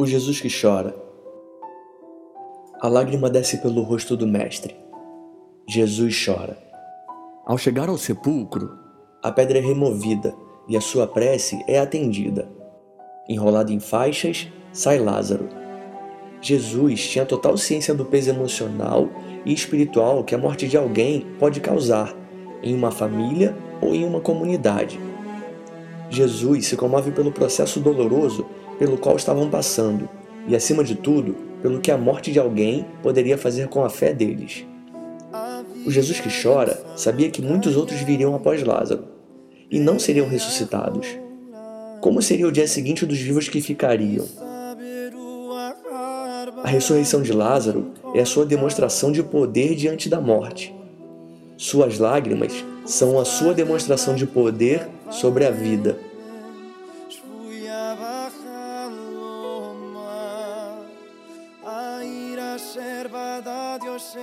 O Jesus que chora. A lágrima desce pelo rosto do Mestre. Jesus chora. Ao chegar ao sepulcro, a pedra é removida e a sua prece é atendida. Enrolado em faixas, sai Lázaro. Jesus tinha total ciência do peso emocional e espiritual que a morte de alguém pode causar em uma família ou em uma comunidade. Jesus se comove pelo processo doloroso pelo qual estavam passando e, acima de tudo, pelo que a morte de alguém poderia fazer com a fé deles. O Jesus que chora sabia que muitos outros viriam após Lázaro e não seriam ressuscitados. Como seria o dia seguinte dos vivos que ficariam? A ressurreição de Lázaro é a sua demonstração de poder diante da morte. Suas lágrimas são a sua demonstração de poder sobre a vida. ser verdad, Dios se